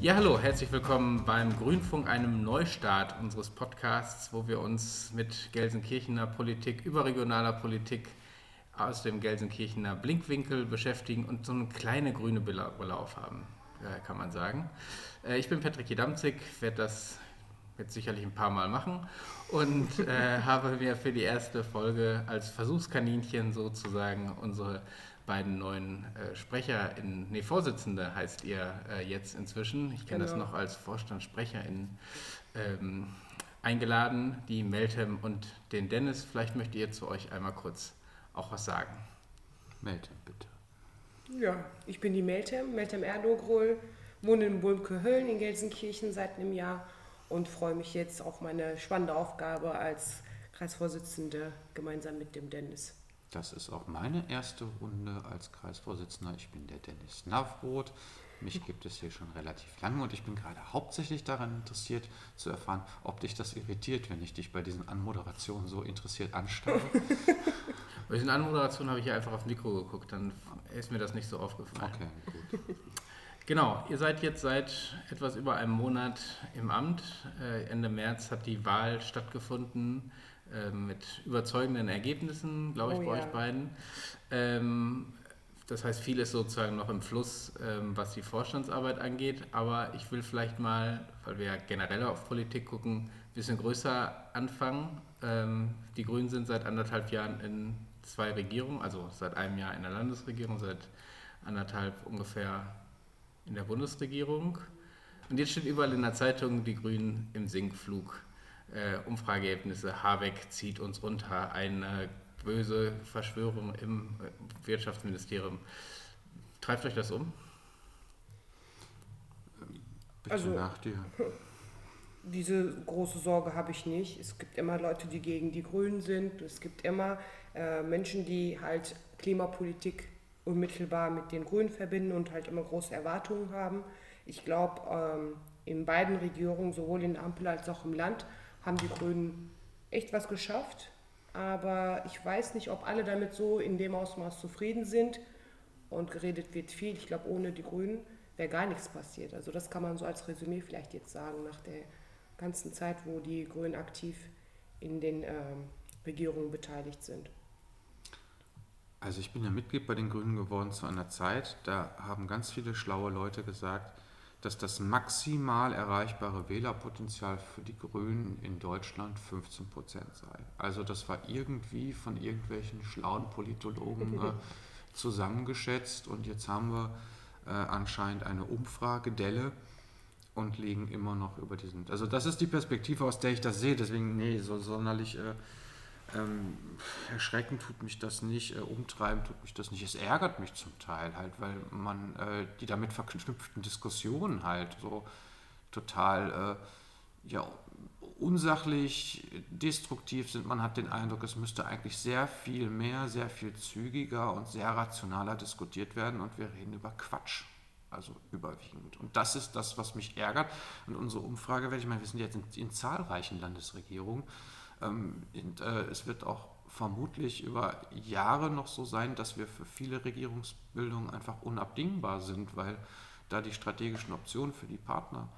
Ja, hallo, herzlich willkommen beim Grünfunk, einem Neustart unseres Podcasts, wo wir uns mit Gelsenkirchener Politik, überregionaler Politik aus dem Gelsenkirchener Blinkwinkel beschäftigen und so eine kleine grüne Brille haben, äh, kann man sagen. Äh, ich bin Patrick Jedamzig, werde das jetzt sicherlich ein paar Mal machen und äh, habe mir für die erste Folge als Versuchskaninchen sozusagen unsere beiden neuen äh, Sprecher, in, nee, Vorsitzende heißt ihr äh, jetzt inzwischen. Ich kenne genau. das noch als Vorstandssprecherin ähm, eingeladen, die Meltem und den Dennis. Vielleicht möchtet ihr zu euch einmal kurz auch was sagen. Meltem, bitte. Ja, ich bin die Meltem, Meltem Erdogrol, wohne in Bulmke-Hölln in Gelsenkirchen seit einem Jahr und freue mich jetzt auf meine spannende Aufgabe als Kreisvorsitzende gemeinsam mit dem Dennis. Das ist auch meine erste Runde als Kreisvorsitzender. Ich bin der Dennis Navroth. Mich gibt es hier schon relativ lange und ich bin gerade hauptsächlich daran interessiert zu erfahren, ob dich das irritiert, wenn ich dich bei diesen Anmoderationen so interessiert anstarre. bei diesen Anmoderationen habe ich ja einfach aufs Mikro geguckt, dann ist mir das nicht so aufgefallen. Okay, gut. Genau, ihr seid jetzt seit etwas über einem Monat im Amt. Äh, Ende März hat die Wahl stattgefunden mit überzeugenden Ergebnissen, glaube ich, oh, bei ja. euch beiden. Ähm, das heißt, viel ist sozusagen noch im Fluss, ähm, was die Vorstandsarbeit angeht. Aber ich will vielleicht mal, weil wir ja generell auf Politik gucken, ein bisschen größer anfangen. Ähm, die Grünen sind seit anderthalb Jahren in zwei Regierungen, also seit einem Jahr in der Landesregierung, seit anderthalb ungefähr in der Bundesregierung. Und jetzt steht überall in der Zeitung, die Grünen im Sinkflug. Äh, Umfrageergebnisse, Habeck zieht uns runter, eine böse Verschwörung im äh, Wirtschaftsministerium. Treibt euch das um? Bitte also, nach dir. Diese große Sorge habe ich nicht. Es gibt immer Leute, die gegen die Grünen sind. Es gibt immer äh, Menschen, die halt Klimapolitik unmittelbar mit den Grünen verbinden und halt immer große Erwartungen haben. Ich glaube, ähm, in beiden Regierungen, sowohl in der Ampel als auch im Land, haben die Grünen echt was geschafft. Aber ich weiß nicht, ob alle damit so in dem Ausmaß zufrieden sind. Und geredet wird viel. Ich glaube, ohne die Grünen wäre gar nichts passiert. Also das kann man so als Resümee vielleicht jetzt sagen, nach der ganzen Zeit, wo die Grünen aktiv in den ähm, Regierungen beteiligt sind. Also ich bin ja Mitglied bei den Grünen geworden zu einer Zeit, da haben ganz viele schlaue Leute gesagt, dass das maximal erreichbare Wählerpotenzial für die Grünen in Deutschland 15 Prozent sei. Also das war irgendwie von irgendwelchen schlauen Politologen äh, zusammengeschätzt und jetzt haben wir äh, anscheinend eine Umfragedelle und liegen immer noch über diesen. Also das ist die Perspektive, aus der ich das sehe. Deswegen, nee, so sonderlich äh, ähm, erschrecken tut mich das nicht, äh, umtreiben tut mich das nicht. Es ärgert mich zum Teil halt, weil man äh, die damit verknüpften Diskussionen halt so total äh, ja, unsachlich, destruktiv sind. Man hat den Eindruck, es müsste eigentlich sehr viel mehr, sehr viel zügiger und sehr rationaler diskutiert werden und wir reden über Quatsch. Also überwiegend. Und das ist das, was mich ärgert. Und unsere Umfrage, werde ich meine, wir sind jetzt in, in zahlreichen Landesregierungen ähm, äh, es wird auch vermutlich über Jahre noch so sein, dass wir für viele Regierungsbildungen einfach unabdingbar sind, weil da die strategischen Optionen für die Partner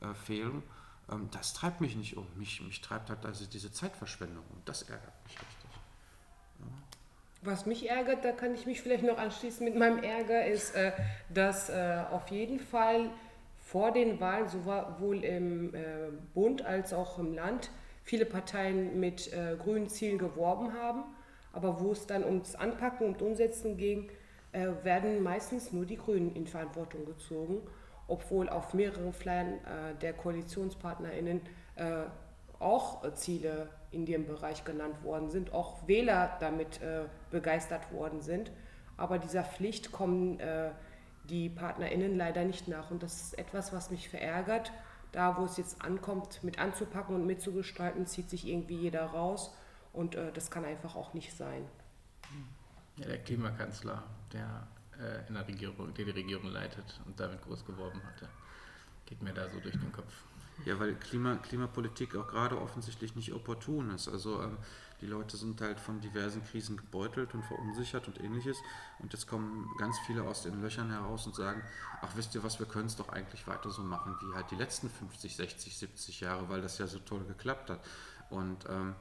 äh, fehlen. Ähm, das treibt mich nicht um. Mich, mich treibt halt also diese Zeitverschwendung und das ärgert mich richtig. Ja. Was mich ärgert, da kann ich mich vielleicht noch anschließen mit meinem Ärger, ist, äh, dass auf jeden Fall vor den Wahlen sowohl im Bund als auch im Land viele Parteien mit äh, grünen Zielen geworben haben, aber wo es dann ums Anpacken und Umsetzen ging, äh, werden meistens nur die Grünen in Verantwortung gezogen, obwohl auf mehreren Flyern äh, der KoalitionspartnerInnen äh, auch Ziele in dem Bereich genannt worden sind, auch Wähler damit äh, begeistert worden sind. Aber dieser Pflicht kommen äh, die PartnerInnen leider nicht nach. Und das ist etwas, was mich verärgert da, wo es jetzt ankommt, mit anzupacken und mitzugestalten, zieht sich irgendwie jeder raus. Und äh, das kann einfach auch nicht sein. Ja, der Klimakanzler, der äh, in der Regierung, der die Regierung leitet und damit groß geworben hatte, geht mir da so durch den Kopf. Ja, weil Klima, Klimapolitik auch gerade offensichtlich nicht opportun ist. Also ähm, die Leute sind halt von diversen Krisen gebeutelt und verunsichert und ähnliches. Und jetzt kommen ganz viele aus den Löchern heraus und sagen, ach wisst ihr was, wir können es doch eigentlich weiter so machen wie halt die letzten 50, 60, 70 Jahre, weil das ja so toll geklappt hat. Und ähm,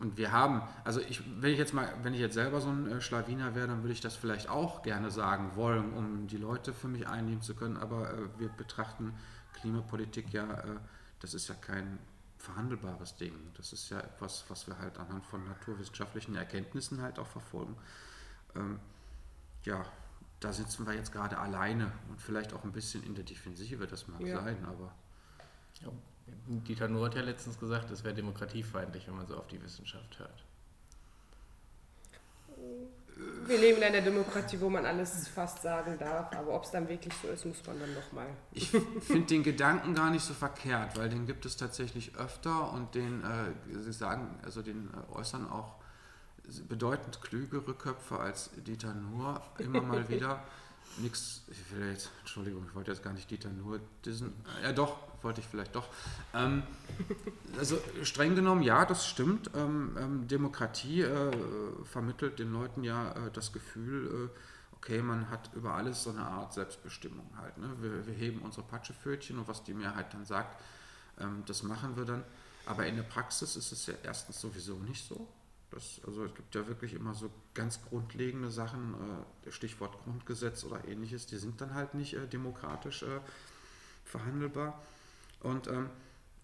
und wir haben, also ich, wenn ich jetzt mal, wenn ich jetzt selber so ein äh, Schlawiner wäre, dann würde ich das vielleicht auch gerne sagen wollen, um die Leute für mich einnehmen zu können. Aber äh, wir betrachten Klimapolitik ja, äh, das ist ja kein verhandelbares Ding. Das ist ja etwas, was wir halt anhand von naturwissenschaftlichen Erkenntnissen halt auch verfolgen. Ähm, ja, da sitzen wir jetzt gerade alleine und vielleicht auch ein bisschen in der Defensive, das mag ja. sein, aber. Ja. Dieter Nuhr hat ja letztens gesagt, es wäre demokratiefeindlich, wenn man so auf die Wissenschaft hört. Wir leben in einer Demokratie, wo man alles fast sagen darf, aber ob es dann wirklich so ist, muss man dann nochmal. Ich finde den Gedanken gar nicht so verkehrt, weil den gibt es tatsächlich öfter und den, äh, Sie sagen, also den äh, äußern auch bedeutend klügere Köpfe als Dieter Nuhr immer mal wieder. Nix, ich will jetzt, Entschuldigung, ich wollte jetzt gar nicht Dieter Nuhr diesen, ja doch, wollte ich vielleicht doch. Ähm, also streng genommen, ja, das stimmt. Ähm, ähm, Demokratie äh, vermittelt den Leuten ja äh, das Gefühl, äh, okay, man hat über alles so eine Art Selbstbestimmung halt. Ne? Wir, wir, heben unsere Patschepfötchen und was die Mehrheit dann sagt, ähm, das machen wir dann. Aber in der Praxis ist es ja erstens sowieso nicht so. Das, also es gibt ja wirklich immer so ganz grundlegende Sachen, äh, Stichwort Grundgesetz oder ähnliches, die sind dann halt nicht äh, demokratisch äh, verhandelbar. Und ähm,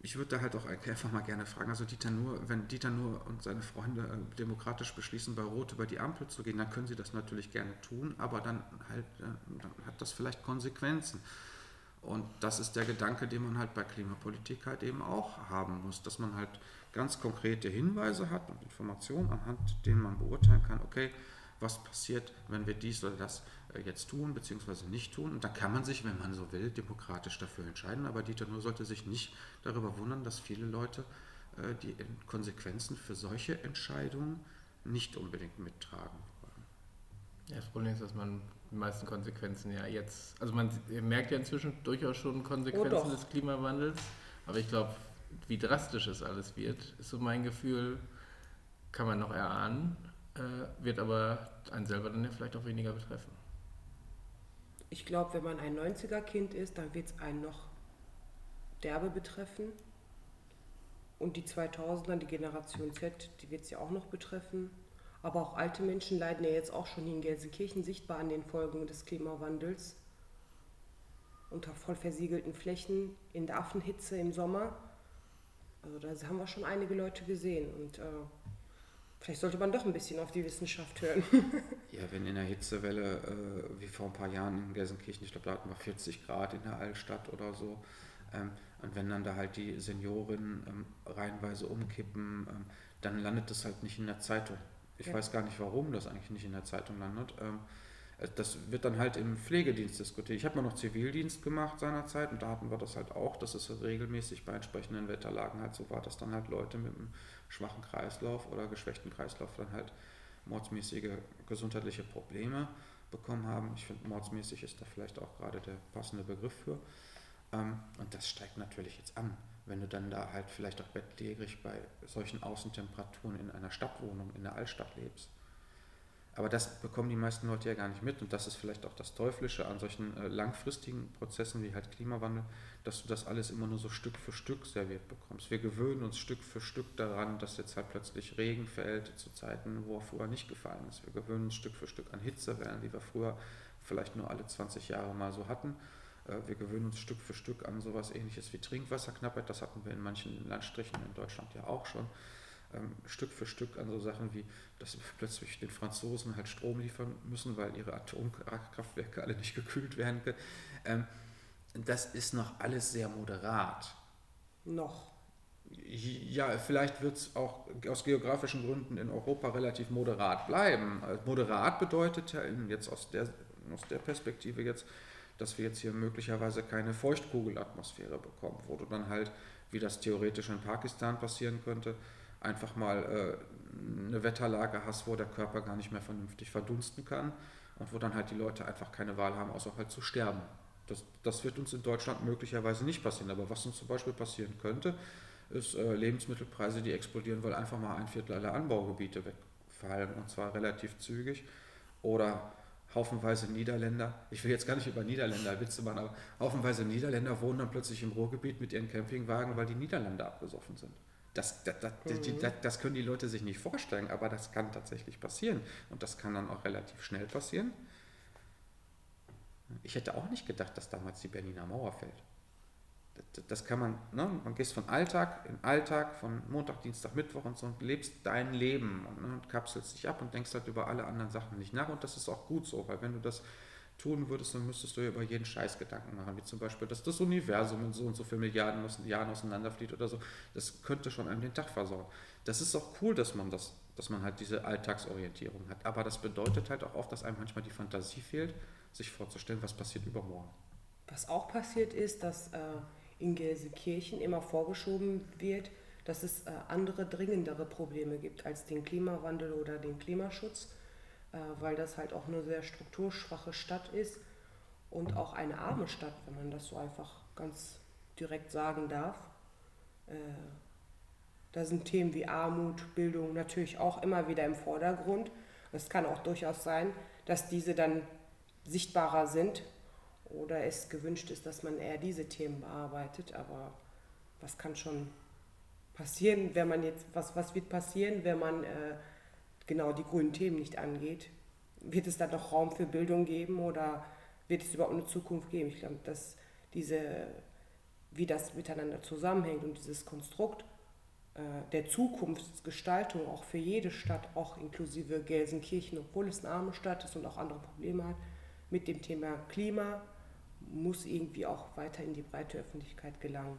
ich würde da halt auch einfach mal gerne fragen, also Dieter Nur, wenn Dieter Nur und seine Freunde äh, demokratisch beschließen, bei Rot über die Ampel zu gehen, dann können sie das natürlich gerne tun, aber dann halt, äh, dann hat das vielleicht Konsequenzen. Und das ist der Gedanke, den man halt bei Klimapolitik halt eben auch haben muss, dass man halt ganz konkrete Hinweise hat und Informationen, anhand denen man beurteilen kann, okay, was passiert, wenn wir dies oder das äh, jetzt tun bzw. nicht tun. Und da kann man sich, wenn man so will, demokratisch dafür entscheiden. Aber Dieter Nur sollte sich nicht darüber wundern, dass viele Leute äh, die Konsequenzen für solche Entscheidungen nicht unbedingt mittragen. Ja, das Problem ist, dass man die meisten Konsequenzen ja jetzt, also man merkt ja inzwischen durchaus schon Konsequenzen oh des Klimawandels, aber ich glaube, wie drastisch es alles wird, ist so mein Gefühl, kann man noch erahnen, äh, wird aber einen selber dann ja vielleicht auch weniger betreffen ich glaube, wenn man ein 90er-Kind ist, dann wird es einen noch derbe betreffen. Und die 2000er, die Generation Z, die wird es ja auch noch betreffen. Aber auch alte Menschen leiden ja jetzt auch schon in Gelsenkirchen sichtbar an den Folgen des Klimawandels. Unter voll versiegelten Flächen, in der Affenhitze im Sommer. Also da haben wir schon einige Leute gesehen. Und äh, Vielleicht sollte man doch ein bisschen auf die Wissenschaft hören. ja, wenn in der Hitzewelle, äh, wie vor ein paar Jahren in Gelsenkirchen, ich glaube, da hatten wir 40 Grad in der Altstadt oder so, ähm, und wenn dann da halt die Seniorinnen ähm, reihenweise umkippen, ähm, dann landet das halt nicht in der Zeitung. Ich ja. weiß gar nicht, warum das eigentlich nicht in der Zeitung landet. Ähm, äh, das wird dann halt im Pflegedienst diskutiert. Ich habe mal noch Zivildienst gemacht seinerzeit und da hatten wir das halt auch, dass es regelmäßig bei entsprechenden Wetterlagen halt so war, dass dann halt Leute mit einem schwachen Kreislauf oder geschwächten Kreislauf dann halt mordsmäßige gesundheitliche Probleme bekommen haben. Ich finde, mordsmäßig ist da vielleicht auch gerade der passende Begriff für. Ähm, und das steigt natürlich jetzt an, wenn du dann da halt vielleicht auch bettlägerig bei solchen Außentemperaturen in einer Stadtwohnung in der Altstadt lebst. Aber das bekommen die meisten Leute ja gar nicht mit und das ist vielleicht auch das Teuflische an solchen äh, langfristigen Prozessen wie halt Klimawandel, dass du das alles immer nur so Stück für Stück serviert bekommst. Wir gewöhnen uns Stück für Stück daran, dass jetzt halt plötzlich Regen fällt zu Zeiten, wo er früher nicht gefallen ist. Wir gewöhnen uns Stück für Stück an Hitzewellen, die wir früher vielleicht nur alle 20 Jahre mal so hatten. Wir gewöhnen uns Stück für Stück an sowas ähnliches wie Trinkwasserknappheit. Das hatten wir in manchen Landstrichen in Deutschland ja auch schon ähm, Stück für Stück an so Sachen wie, dass wir plötzlich den Franzosen halt Strom liefern müssen, weil ihre Atomkraftwerke alle nicht gekühlt werden können. Ähm, das ist noch alles sehr moderat. Noch. Ja, vielleicht wird es auch aus geografischen Gründen in Europa relativ moderat bleiben. Moderat bedeutet ja jetzt aus der, aus der Perspektive jetzt, dass wir jetzt hier möglicherweise keine Feuchtkugelatmosphäre bekommen, wo du dann halt, wie das theoretisch in Pakistan passieren könnte, einfach mal äh, eine Wetterlage hast, wo der Körper gar nicht mehr vernünftig verdunsten kann und wo dann halt die Leute einfach keine Wahl haben, außer halt zu sterben. Das, das wird uns in Deutschland möglicherweise nicht passieren. Aber was uns zum Beispiel passieren könnte, ist äh, Lebensmittelpreise, die explodieren, weil einfach mal ein Viertel aller Anbaugebiete wegfallen und zwar relativ zügig. Oder haufenweise Niederländer, ich will jetzt gar nicht über Niederländer Witze machen, aber haufenweise Niederländer wohnen dann plötzlich im Ruhrgebiet mit ihren Campingwagen, weil die Niederländer abgesoffen sind. Das, das, das, mhm. das, das, können die Leute sich nicht vorstellen, aber das kann tatsächlich passieren. Und das kann dann auch relativ schnell passieren. Ich hätte auch nicht gedacht, dass damals die Berliner Mauer fällt. Das, kann man, ne? man gehst von Alltag in Alltag, von Montag, Dienstag, Mittwoch und so und lebst dein Leben und, ne, und kapselst dich ab und denkst halt über alle anderen Sachen nicht nach. Und das ist auch gut so, weil wenn du das tun würdest, dann müsstest du ja über jeden Scheiß Gedanken machen, wie zum Beispiel, dass das Universum in so und so viele Milliarden Jahren auseinanderfliegt oder so. Das könnte schon einem den Tag versorgen. Das ist auch cool, dass man das, dass man halt diese Alltagsorientierung hat. Aber das bedeutet halt auch oft, dass einem manchmal die Fantasie fehlt, sich vorzustellen, was passiert übermorgen. Was auch passiert ist, dass äh, in Gelsenkirchen immer vorgeschoben wird, dass es äh, andere dringendere Probleme gibt als den Klimawandel oder den Klimaschutz äh, weil das halt auch eine sehr strukturschwache Stadt ist und auch eine arme Stadt, wenn man das so einfach ganz direkt sagen darf. Äh, da sind Themen wie Armut, Bildung natürlich auch immer wieder im Vordergrund. Es kann auch durchaus sein, dass diese dann sichtbarer sind oder es gewünscht ist, dass man eher diese Themen bearbeitet. Aber was kann schon passieren, wenn man jetzt, was, was wird passieren, wenn man äh, genau die grünen Themen nicht angeht. Wird es dann noch Raum für Bildung geben oder wird es überhaupt eine Zukunft geben? Ich glaube, dass diese, wie das miteinander zusammenhängt und dieses Konstrukt äh, der Zukunftsgestaltung auch für jede Stadt, auch inklusive Gelsenkirchen, obwohl es eine arme Stadt ist und auch andere Probleme hat, mit dem Thema Klima muss irgendwie auch weiter in die breite Öffentlichkeit gelangen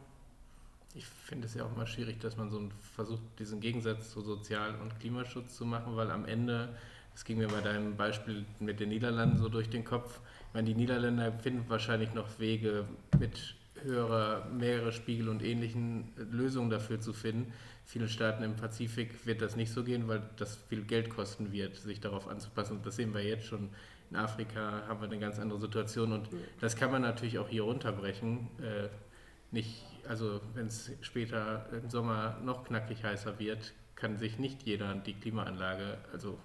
ich finde es ja auch mal schwierig, dass man so versucht, diesen Gegensatz zu Sozial- und Klimaschutz zu machen, weil am Ende, das ging mir bei deinem Beispiel mit den Niederlanden so durch den Kopf, ich meine, die Niederländer finden wahrscheinlich noch Wege mit höherer Meeresspiegel und ähnlichen Lösungen dafür zu finden. Vielen Staaten im Pazifik wird das nicht so gehen, weil das viel Geld kosten wird, sich darauf anzupassen. Und das sehen wir jetzt schon. In Afrika haben wir eine ganz andere Situation und das kann man natürlich auch hier runterbrechen. Äh, nicht also wenn es später im Sommer noch knackig heißer wird, kann sich nicht jeder die Klimaanlage, also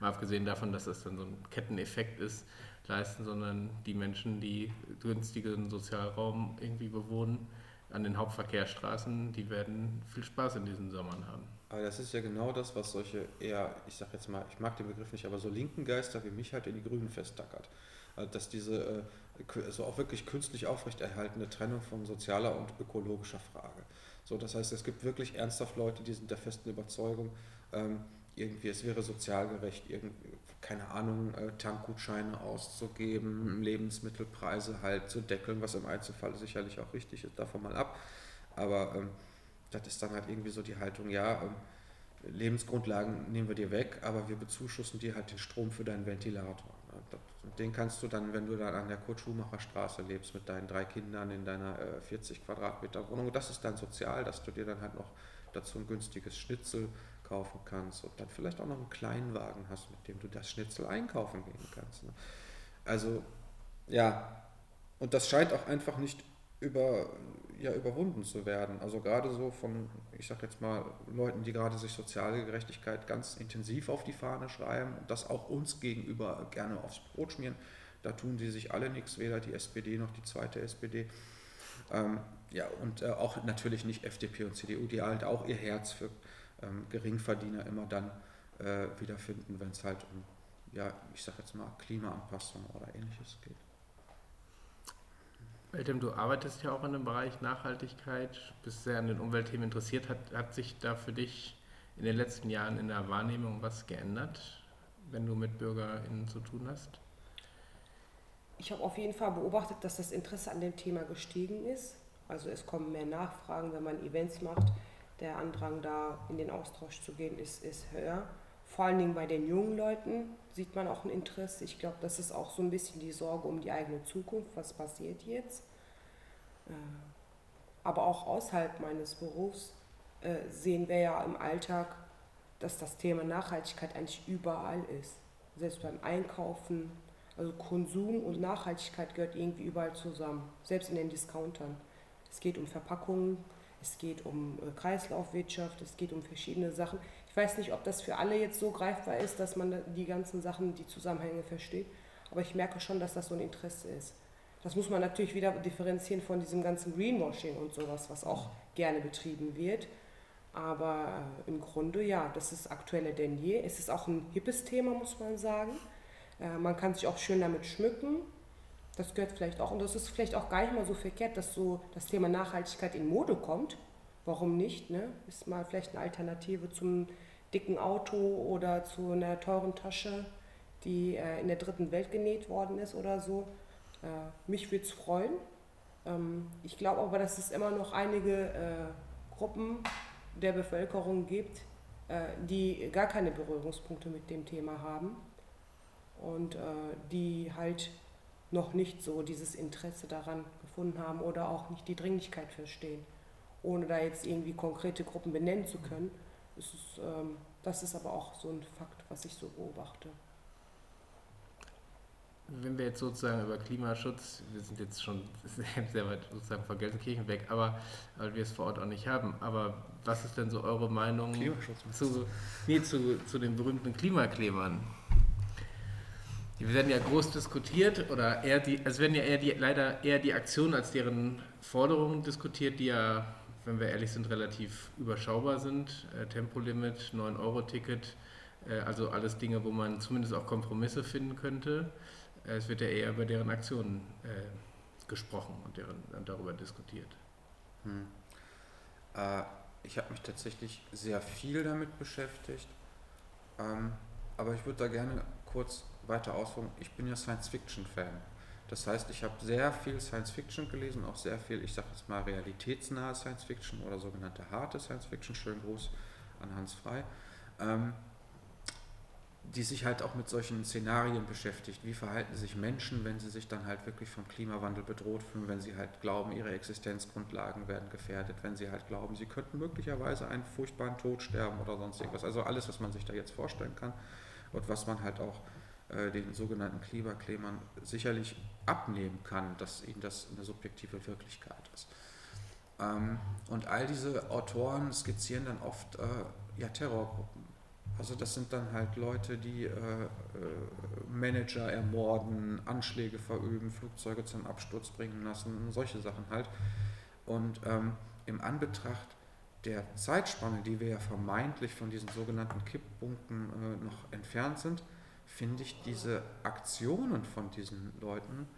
mal abgesehen davon, dass das dann so ein Ketteneffekt ist, leisten, sondern die Menschen, die günstigen Sozialraum irgendwie bewohnen, an den Hauptverkehrsstraßen, die werden viel Spaß in diesen Sommern haben. Aber das ist ja genau das, was solche eher, ich sag jetzt mal, ich mag den Begriff nicht, aber so linken Geister wie mich halt in die Grünen festtackert. Also, dass diese äh, also auch wirklich künstlich aufrechterhaltene Trennung von sozialer und ökologischer Frage. So, das heißt, es gibt wirklich ernsthaft Leute, die sind der festen Überzeugung, ähm, irgendwie es wäre sozial gerecht, keine Ahnung, äh, Tankgutscheine auszugeben, Lebensmittelpreise halt zu deckeln, was im Einzelfall sicherlich auch richtig ist, davon mal ab. Aber ähm, das ist dann halt irgendwie so die Haltung, ja, ähm, Lebensgrundlagen nehmen wir dir weg, aber wir bezuschussen dir halt den Strom für deinen Ventilator. Den kannst du dann, wenn du dann an der Kurt-Schumacher-Straße lebst mit deinen drei Kindern in deiner äh, 40 Quadratmeter Wohnung, das ist dann sozial, dass du dir dann halt noch dazu ein günstiges Schnitzel kaufen kannst und dann vielleicht auch noch einen Kleinwagen hast, mit dem du das Schnitzel einkaufen gehen kannst. Ne? Also ja, und das scheint auch einfach nicht über, ja, überwunden zu werden. Also gerade so von, ich sag jetzt mal, Leuten, die gerade sich soziale Gerechtigkeit ganz intensiv auf die Fahne schreiben und das auch uns gegenüber gerne aufs Brot schmieren. Da tun sie sich alle nichts, weder die SPD noch die zweite SPD. Ähm, ja, und äh, auch natürlich nicht FDP und CDU, die halt auch ihr Herz für ähm, Geringverdiener immer dann äh, wiederfinden, wenn es halt um, ja, ich sag jetzt mal, Klimaanpassung oder ähnliches geht. Eltem, du arbeitest ja auch in dem Bereich Nachhaltigkeit, bist sehr an den Umweltthemen interessiert. Hat, hat sich da für dich in den letzten Jahren in der Wahrnehmung was geändert, wenn du mit BürgerInnen zu tun hast? Ich habe auf jeden Fall beobachtet, dass das Interesse an dem Thema gestiegen ist. Also es kommen mehr Nachfragen, wenn man Events macht. Der Andrang da in den Austausch zu gehen ist, ist höher. Vor allen Dingen bei den jungen Leuten sieht man auch ein Interesse. Ich glaube, das ist auch so ein bisschen die Sorge um die eigene Zukunft, was passiert jetzt. Äh, aber auch außerhalb meines Berufs äh, sehen wir ja im Alltag, dass das Thema Nachhaltigkeit eigentlich überall ist. Selbst beim Einkaufen, Also Konsum und Nachhaltigkeit gehört irgendwie überall zusammen, selbst in den Discountern. Es geht um Verpackungen, es geht um äh, Kreislaufwirtschaft, es geht um verschiedene Sachen. Weiß nicht, ob das für alle jetzt so greifbar ist, dass man die ganzen Sachen, die Zusammenhänge versteht, aber ich merke schon, dass das so ein Interesse ist. Das muss man natürlich wieder differenzieren von diesem ganzen Greenwashing und sowas, was auch gerne betrieben wird. Aber äh, im Grunde ja, das ist aktueller denn je. Es ist auch ein hippes Thema, muss man sagen. Äh, man kann sich auch schön damit schmücken. Das gehört vielleicht auch, und das ist vielleicht auch gar nicht mal so verkehrt, dass so das Thema Nachhaltigkeit in Mode kommt. Warum nicht? Ne? Ist mal vielleicht eine Alternative zum dicken Auto oder zu einer teuren Tasche, die äh, in der dritten Welt genäht worden ist oder so. Äh, mich würde es freuen. Ähm, ich glaube aber, dass es immer noch einige äh, Gruppen der Bevölkerung gibt, äh, die gar keine Berührungspunkte mit dem Thema haben und äh, die halt noch nicht so dieses Interesse daran gefunden haben oder auch nicht die Dringlichkeit verstehen. Ohne da jetzt irgendwie konkrete Gruppen benennen zu können, ist es, ähm, das ist aber auch so ein Fakt, was ich so beobachte. Wenn wir jetzt sozusagen über Klimaschutz, wir sind jetzt schon sehr weit sozusagen von Gelsenkirchen weg, aber weil wir es vor Ort auch nicht haben, aber was ist denn so eure Meinung zu, nee, zu, zu den berühmten Klimaklebern? Die werden ja groß diskutiert oder eher die, es werden ja eher die, leider eher die Aktionen als deren Forderungen diskutiert, die ja, wenn wir ehrlich sind, relativ überschaubar sind. Äh, Tempolimit, 9-Euro-Ticket, äh, also alles Dinge, wo man zumindest auch Kompromisse finden könnte. Äh, es wird ja eher über deren Aktionen äh, gesprochen und, deren, darüber diskutiert. Hm. Äh, ich habe mich tatsächlich sehr viel damit beschäftigt, ähm, aber ich würde da gerne kurz weiter ausführen. Ich bin ja Science-Fiction-Fan. Das heißt, ich habe sehr viel Science-Fiction gelesen, auch sehr viel, ich sage jetzt mal, realitätsnahe Science-Fiction oder sogenannte harte Science-Fiction. Schönen Gruß an Hans Frei. Ähm, die sich halt auch mit solchen Szenarien beschäftigt. Wie verhalten sich Menschen, wenn sie sich dann halt wirklich vom Klimawandel bedroht fühlen, wenn sie halt glauben, ihre Existenzgrundlagen werden gefährdet, wenn sie halt glauben, sie könnten möglicherweise einen furchtbaren Tod sterben oder sonst irgendwas. Also alles, was man sich da jetzt vorstellen kann und was man halt auch den sogenannten Klimaklebern sicherlich abnehmen kann, dass ihnen das eine subjektive Wirklichkeit ist. Ähm, und all diese Autoren skizzieren dann oft äh, ja, Terrorgruppen also das sind dann halt Leute, die äh, äh, Manager ermorden, Anschläge verüben, Flugzeuge zum Absturz bringen lassen, solche Sachen halt. Und ähm, im Anbetracht der Zeitspanne, die wir ja vermeintlich von diesen sogenannten Kipppunkten äh, noch entfernt sind, finde ich diese Aktionen von diesen Leuten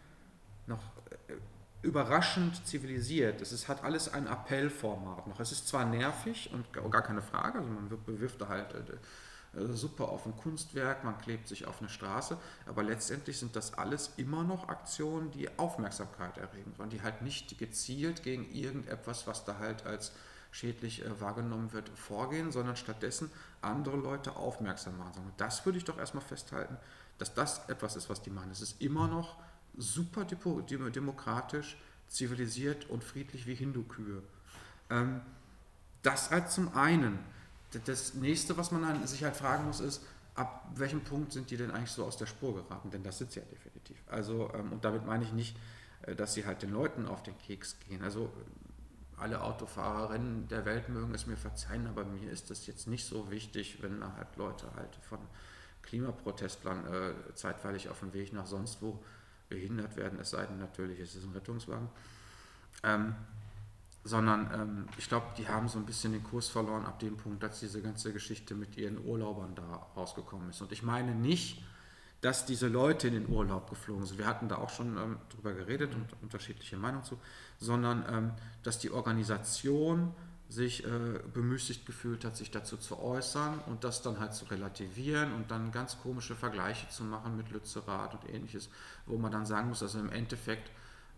noch äh, überraschend zivilisiert. Es ist, hat alles ein Appellformat noch. Es ist zwar nervig und gar keine Frage, also man bewirft da halt äh, äh, super auf ein Kunstwerk, man klebt sich auf eine Straße, aber letztendlich sind das alles immer noch Aktionen, die Aufmerksamkeit erregen und die halt nicht gezielt gegen irgendetwas, was da halt als schädlich äh, wahrgenommen wird, vorgehen, sondern stattdessen andere Leute aufmerksam machen. Und das würde ich doch erstmal festhalten, dass das etwas ist, was die machen. Es ist immer noch super demokratisch, zivilisiert und friedlich wie Hindu-Kühe. Ähm, das halt zum einen. Das nächste, was man sich halt fragen muss, ist, ab welchem Punkt sind die denn eigentlich so aus der Spur geraten? Denn das sie ja definitiv. Also, ähm, und damit meine ich nicht, äh, dass sie halt den Leuten auf den Keks gehen. Also alle Autofahrerinnen der Welt mögen es mir verzeihen, aber mir ist das jetzt nicht so wichtig, wenn halt Leute halt von Klimaprotestlern äh, zeitweilig auf dem Weg nach sonst wo behindert werden, es sei denn natürlich, es ist ein Rettungswagen. Ähm, sondern ähm, ich glaube, die haben so ein bisschen den Kurs verloren ab dem Punkt, dass diese ganze Geschichte mit ihren Urlaubern da rausgekommen ist. Und ich meine nicht, dass diese Leute in den Urlaub geflogen sind. Wir hatten da auch schon ähm, drüber geredet und unterschiedliche Meinungen zu, sondern ähm, dass die Organisation sich äh, bemüßigt gefühlt hat, sich dazu zu äußern und das dann halt zu relativieren und dann ganz komische Vergleiche zu machen mit Lützerath und ähnliches, wo man dann sagen muss, also im Endeffekt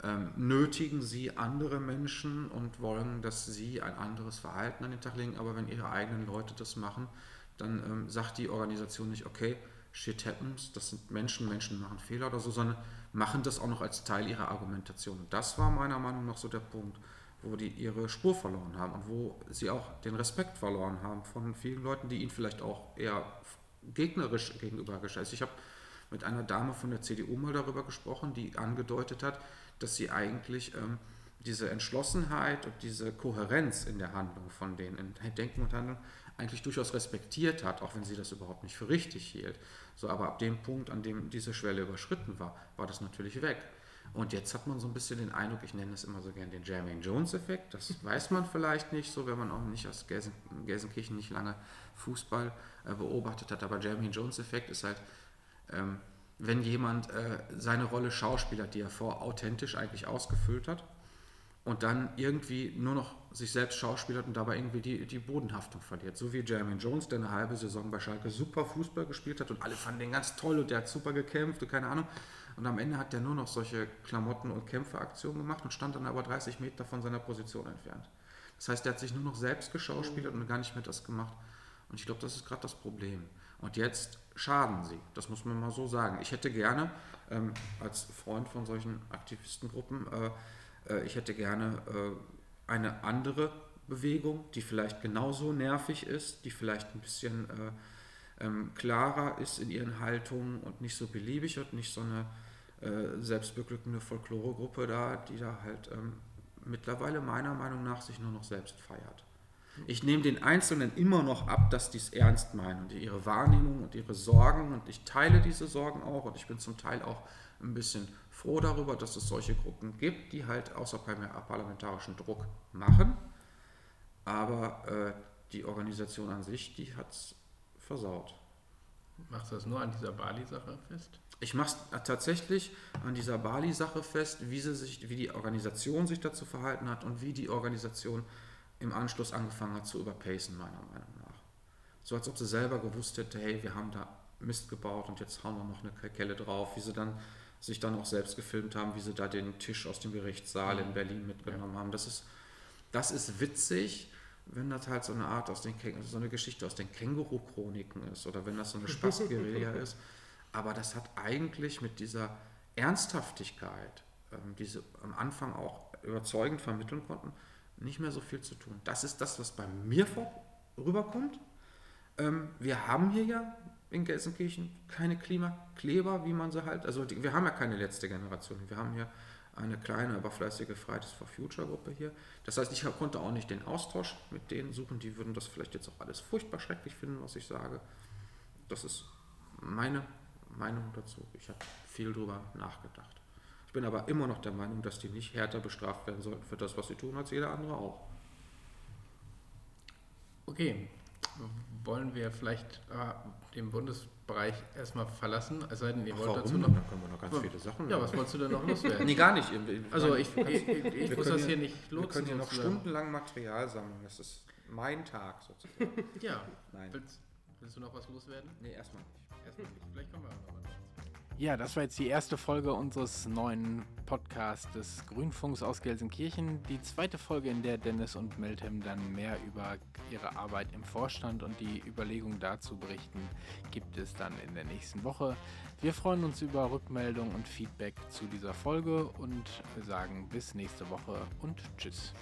ähm, nötigen sie andere Menschen und wollen, dass sie ein anderes Verhalten an den Tag legen. Aber wenn ihre eigenen Leute das machen, dann ähm, sagt die Organisation nicht, okay, shit happens, das sind Menschen, Menschen machen Fehler oder so, sondern machen das auch noch als Teil ihrer Argumentation. Und das war meiner Meinung nach so der Punkt, wo die ihre Spur verloren haben und wo sie auch den Respekt verloren haben von vielen Leuten, die ihnen vielleicht auch eher gegnerisch gegenübergestellt. Ich habe mit einer Dame von der CDU mal darüber gesprochen, die angedeutet hat, dass sie eigentlich ähm, diese Entschlossenheit und diese Kohärenz in der Handlung von denen, in Denken und Handeln, eigentlich durchaus respektiert hat, auch wenn sie das überhaupt nicht für richtig hielt. So, aber ab dem Punkt, an dem diese Schwelle überschritten war, war das natürlich weg. Und jetzt hat man so ein bisschen den Eindruck, ich nenne es immer so gern den Jermaine Jones-Effekt. Das weiß man vielleicht nicht so, wenn man auch nicht aus Gelsen, Gelsenkirchen nicht lange Fußball äh, beobachtet hat. Aber Jermaine Jones-Effekt ist halt, ähm, wenn jemand äh, seine Rolle Schauspieler, die er vor authentisch eigentlich ausgefüllt hat, und dann irgendwie nur noch sich selbst schauspielert und dabei irgendwie die, die Bodenhaftung verliert. So wie Jeremy Jones, der eine halbe Saison bei Schalke super Fußball gespielt hat und alle fanden den ganz toll und der hat super gekämpft und keine Ahnung. Und am Ende hat der nur noch solche Klamotten- und Kämpferaktionen gemacht und stand dann aber 30 Meter von seiner Position entfernt. Das heißt, der hat sich nur noch selbst geschauspielert und gar nicht mehr das gemacht. Und ich glaube, das ist gerade das Problem. Und jetzt schaden sie, das muss man mal so sagen. Ich hätte gerne ähm, als Freund von solchen Aktivistengruppen äh, äh, ich hätte gerne äh, eine andere Bewegung, die vielleicht genauso nervig ist, die vielleicht ein bisschen äh, ähm, klarer ist in ihren Haltungen und nicht so beliebig und nicht so eine selbstbeglückende Folkloregruppe da, die da halt ähm, mittlerweile meiner Meinung nach sich nur noch selbst feiert. Ich nehme den Einzelnen immer noch ab, dass die es ernst meinen und ihre Wahrnehmung und ihre Sorgen und ich teile diese Sorgen auch und ich bin zum Teil auch ein bisschen froh darüber, dass es solche Gruppen gibt, die halt außerparlamentarischen Druck machen. Aber äh, die Organisation an sich, die hat es versaut. Machst du das nur an dieser Bali-Sache fest? Ich mache es tatsächlich an dieser Bali-Sache fest, wie, sie sich, wie die Organisation sich dazu verhalten hat und wie die Organisation im Anschluss angefangen hat zu überpacen, meiner Meinung nach. So als ob sie selber gewusst hätte, hey, wir haben da Mist gebaut und jetzt hauen wir noch eine Kelle drauf, wie sie dann sich dann auch selbst gefilmt haben, wie sie da den Tisch aus dem Gerichtssaal in Berlin mitgenommen ja. haben. Das ist, das ist witzig, wenn das halt so eine Art aus den so eine Geschichte aus den Känguru-Chroniken ist oder wenn das so eine Spaßguerilla ist. Aber das hat eigentlich mit dieser Ernsthaftigkeit, ähm, die sie am Anfang auch überzeugend vermitteln konnten, nicht mehr so viel zu tun. Das ist das, was bei mir rüberkommt. Ähm, wir haben hier ja in Gelsenkirchen keine Klimakleber, wie man sie halt, also die, wir haben ja keine letzte Generation, wir haben hier eine kleine, aber fleißige Fridays for Future Gruppe hier. Das heißt, ich konnte auch nicht den Austausch mit denen suchen, die würden das vielleicht jetzt auch alles furchtbar schrecklich finden, was ich sage. Das ist meine Meinung dazu. Ich habe viel drüber nachgedacht. Ich bin aber immer noch der Meinung, dass die nicht härter bestraft werden sollten für das, was sie tun, als jeder andere auch. Okay, wollen wir vielleicht äh, den Bundesbereich erstmal verlassen? Es sei denn, ihr wollt Warum? dazu noch. Da können wir noch ganz viele Sachen. Ja, was wolltest du denn noch loswerden? nee, gar nicht. Also ich, ich, ich, ich muss das hier nicht loswerden. Wir können hier noch stundenlang Material sammeln. Das ist mein Tag sozusagen. ja. Nein. Willst, willst, du noch was loswerden? Nee, erstmal nicht. Erstmal nicht. Vielleicht kommen wir auch noch mal ja, das war jetzt die erste Folge unseres neuen Podcasts des Grünfunks aus Gelsenkirchen. Die zweite Folge, in der Dennis und Meltem dann mehr über ihre Arbeit im Vorstand und die Überlegungen dazu berichten, gibt es dann in der nächsten Woche. Wir freuen uns über Rückmeldung und Feedback zu dieser Folge und sagen bis nächste Woche und tschüss.